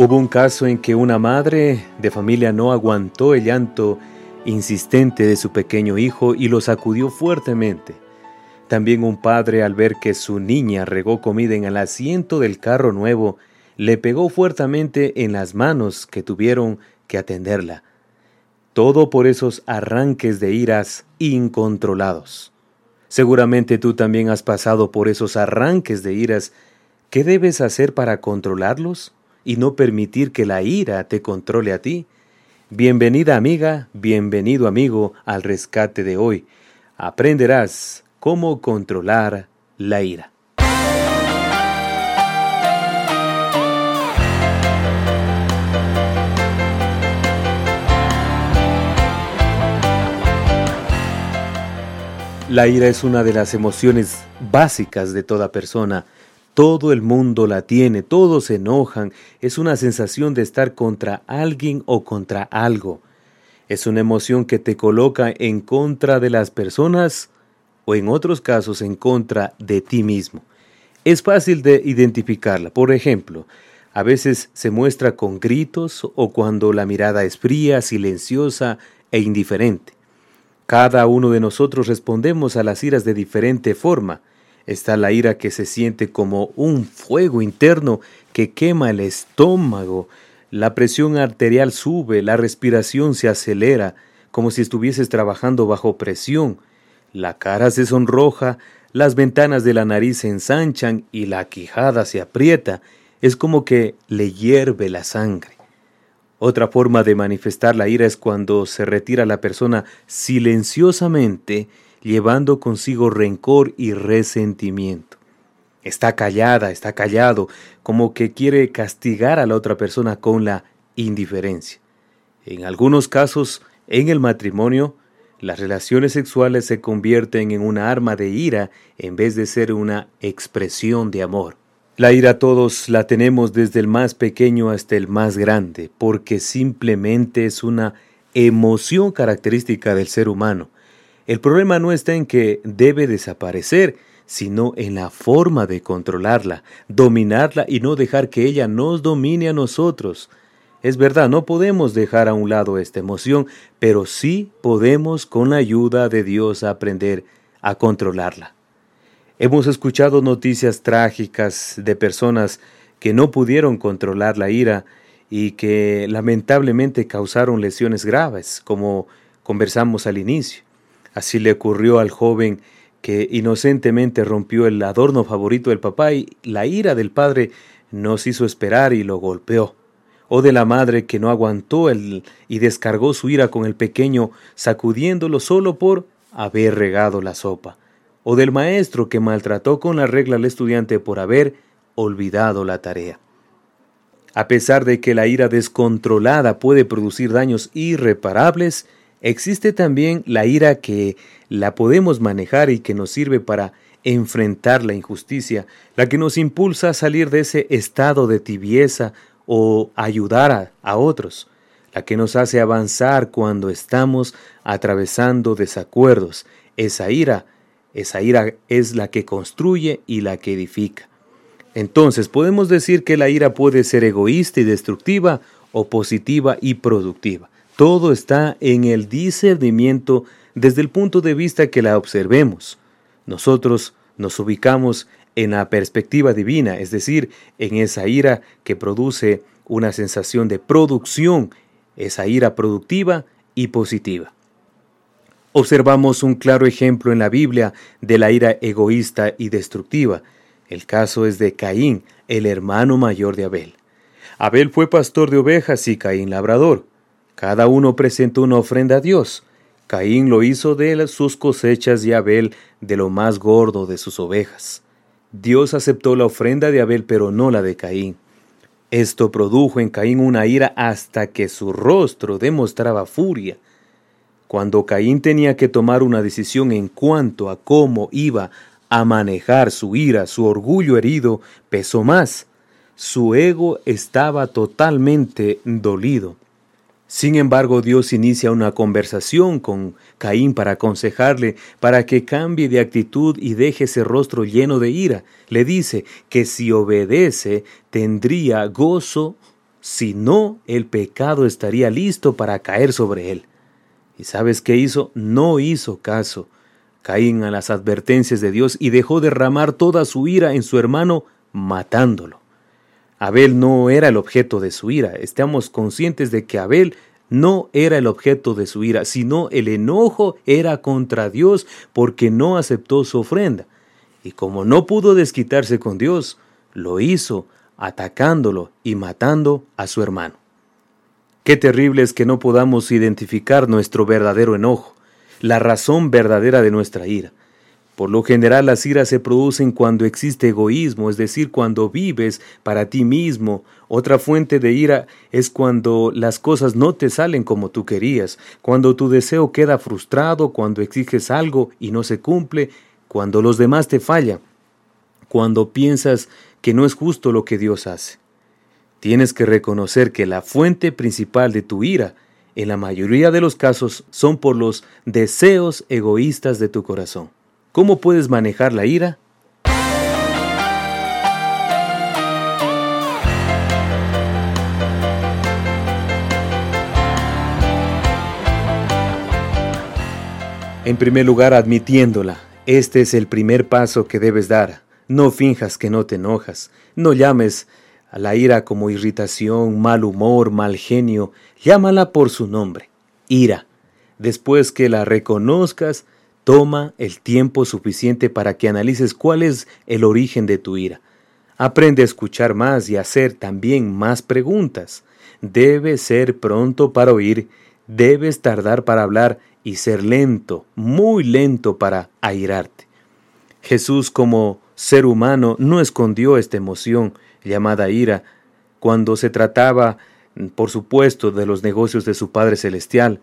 Hubo un caso en que una madre de familia no aguantó el llanto insistente de su pequeño hijo y lo sacudió fuertemente. También un padre al ver que su niña regó comida en el asiento del carro nuevo, le pegó fuertemente en las manos que tuvieron que atenderla. Todo por esos arranques de iras incontrolados. Seguramente tú también has pasado por esos arranques de iras. ¿Qué debes hacer para controlarlos? Y no permitir que la ira te controle a ti. Bienvenida amiga, bienvenido amigo al rescate de hoy. Aprenderás cómo controlar la ira. La ira es una de las emociones básicas de toda persona todo el mundo la tiene, todos se enojan, es una sensación de estar contra alguien o contra algo. Es una emoción que te coloca en contra de las personas o en otros casos en contra de ti mismo. Es fácil de identificarla. Por ejemplo, a veces se muestra con gritos o cuando la mirada es fría, silenciosa e indiferente. Cada uno de nosotros respondemos a las iras de diferente forma. Está la ira que se siente como un fuego interno que quema el estómago. La presión arterial sube, la respiración se acelera, como si estuvieses trabajando bajo presión. La cara se sonroja, las ventanas de la nariz se ensanchan y la quijada se aprieta. Es como que le hierve la sangre. Otra forma de manifestar la ira es cuando se retira la persona silenciosamente llevando consigo rencor y resentimiento. Está callada, está callado, como que quiere castigar a la otra persona con la indiferencia. En algunos casos, en el matrimonio, las relaciones sexuales se convierten en una arma de ira en vez de ser una expresión de amor. La ira todos la tenemos desde el más pequeño hasta el más grande, porque simplemente es una emoción característica del ser humano. El problema no está en que debe desaparecer, sino en la forma de controlarla, dominarla y no dejar que ella nos domine a nosotros. Es verdad, no podemos dejar a un lado esta emoción, pero sí podemos con la ayuda de Dios aprender a controlarla. Hemos escuchado noticias trágicas de personas que no pudieron controlar la ira y que lamentablemente causaron lesiones graves, como conversamos al inicio. Así le ocurrió al joven que inocentemente rompió el adorno favorito del papá y la ira del padre nos hizo esperar y lo golpeó. O de la madre que no aguantó el, y descargó su ira con el pequeño sacudiéndolo solo por haber regado la sopa. O del maestro que maltrató con la regla al estudiante por haber olvidado la tarea. A pesar de que la ira descontrolada puede producir daños irreparables, Existe también la ira que la podemos manejar y que nos sirve para enfrentar la injusticia, la que nos impulsa a salir de ese estado de tibieza o ayudar a, otros, la que nos hace avanzar cuando estamos atravesando desacuerdos. Esa ira, esa ira es la que construye y la que edifica. Entonces podemos decir que la ira puede ser egoísta y destructiva o positiva y productiva. Todo está en el discernimiento desde el punto de vista que la observemos. Nosotros nos ubicamos en la perspectiva divina, es decir, en esa ira que produce una sensación de producción, esa ira productiva y positiva. Observamos un claro ejemplo en la Biblia de la ira egoísta y destructiva. El caso es de Caín, el hermano mayor de Abel. Abel fue pastor de ovejas y Caín labrador. Cada uno presentó una ofrenda a Dios. Caín lo hizo de sus cosechas y Abel de lo más gordo de sus ovejas. Dios aceptó la ofrenda de Abel, pero no la de Caín. Esto produjo en Caín una ira hasta que su rostro demostraba furia. Cuando Caín tenía que tomar una decisión en cuanto a cómo iba a manejar su ira, su orgullo herido pesó más. Su ego estaba totalmente dolido. Sin embargo, Dios inicia una conversación con Caín para aconsejarle para que cambie de actitud y deje ese rostro lleno de ira. Le dice que si obedece tendría gozo, si no, el pecado estaría listo para caer sobre él. ¿Y sabes qué hizo? No hizo caso. Caín a las advertencias de Dios y dejó derramar toda su ira en su hermano, matándolo. Abel no era el objeto de su ira. Estamos conscientes de que Abel no era el objeto de su ira, sino el enojo era contra Dios porque no aceptó su ofrenda. Y como no pudo desquitarse con Dios, lo hizo atacándolo y matando a su hermano. Qué terrible es que no podamos identificar nuestro verdadero enojo, la razón verdadera de nuestra ira. Por lo general las iras se producen cuando existe egoísmo, es decir, cuando vives para ti mismo. Otra fuente de ira es cuando las cosas no te salen como tú querías, cuando tu deseo queda frustrado, cuando exiges algo y no se cumple, cuando los demás te fallan, cuando piensas que no es justo lo que Dios hace. Tienes que reconocer que la fuente principal de tu ira, en la mayoría de los casos, son por los deseos egoístas de tu corazón. ¿Cómo puedes manejar la ira? En primer lugar, admitiéndola. Este es el primer paso que debes dar. No finjas que no te enojas. No llames a la ira como irritación, mal humor, mal genio. Llámala por su nombre. Ira. Después que la reconozcas, Toma el tiempo suficiente para que analices cuál es el origen de tu ira. Aprende a escuchar más y a hacer también más preguntas. Debes ser pronto para oír, debes tardar para hablar y ser lento, muy lento para airarte. Jesús como ser humano no escondió esta emoción llamada ira cuando se trataba, por supuesto, de los negocios de su Padre Celestial,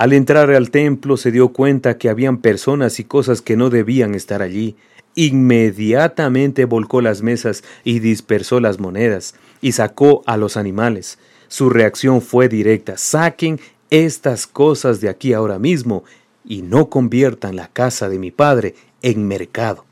al entrar al templo se dio cuenta que habían personas y cosas que no debían estar allí. Inmediatamente volcó las mesas y dispersó las monedas y sacó a los animales. Su reacción fue directa. Saquen estas cosas de aquí ahora mismo y no conviertan la casa de mi padre en mercado.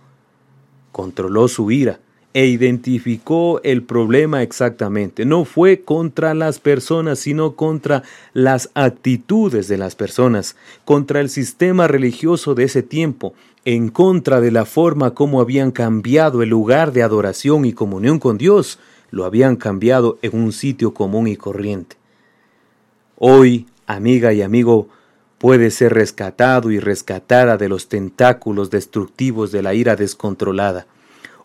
Controló su ira e identificó el problema exactamente. No fue contra las personas, sino contra las actitudes de las personas, contra el sistema religioso de ese tiempo, en contra de la forma como habían cambiado el lugar de adoración y comunión con Dios, lo habían cambiado en un sitio común y corriente. Hoy, amiga y amigo, puede ser rescatado y rescatada de los tentáculos destructivos de la ira descontrolada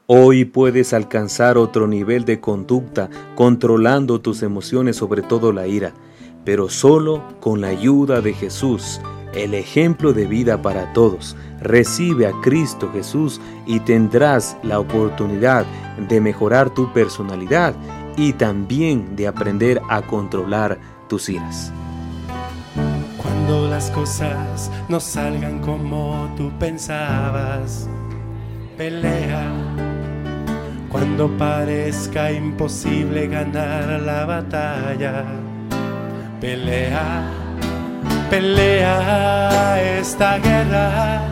Hoy puedes alcanzar otro nivel de conducta controlando tus emociones, sobre todo la ira, pero solo con la ayuda de Jesús, el ejemplo de vida para todos. Recibe a Cristo Jesús y tendrás la oportunidad de mejorar tu personalidad y también de aprender a controlar tus iras. Cuando las cosas no salgan como tú pensabas, pelea cuando parezca imposible ganar la batalla, pelea, pelea esta guerra.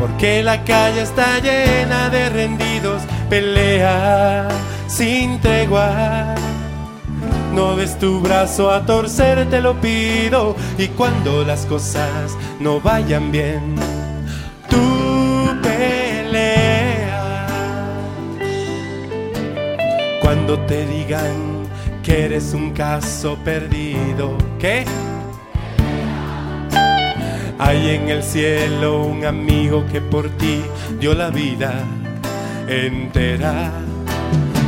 Porque la calle está llena de rendidos, pelea sin tregua. No des tu brazo a torcer, te lo pido. Y cuando las cosas no vayan bien, Cuando te digan que eres un caso perdido, ¿qué? Hay en el cielo un amigo que por ti dio la vida entera.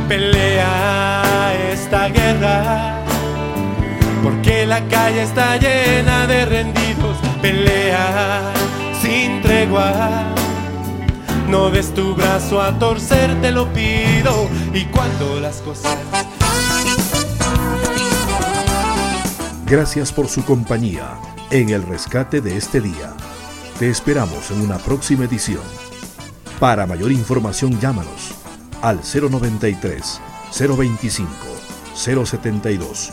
Pelea esta guerra porque la calle está llena de rendidos. Pelea sin tregua. No des tu brazo a torcer, te lo pido. Y cuando las cosas Gracias por su compañía en el rescate de este día. Te esperamos en una próxima edición. Para mayor información llámanos al 093 025 072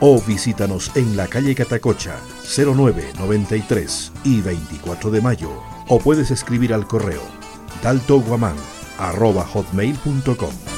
o visítanos en la calle Catacocha 0993 y 24 de mayo o puedes escribir al correo daltoguaman arroba hotmail.com.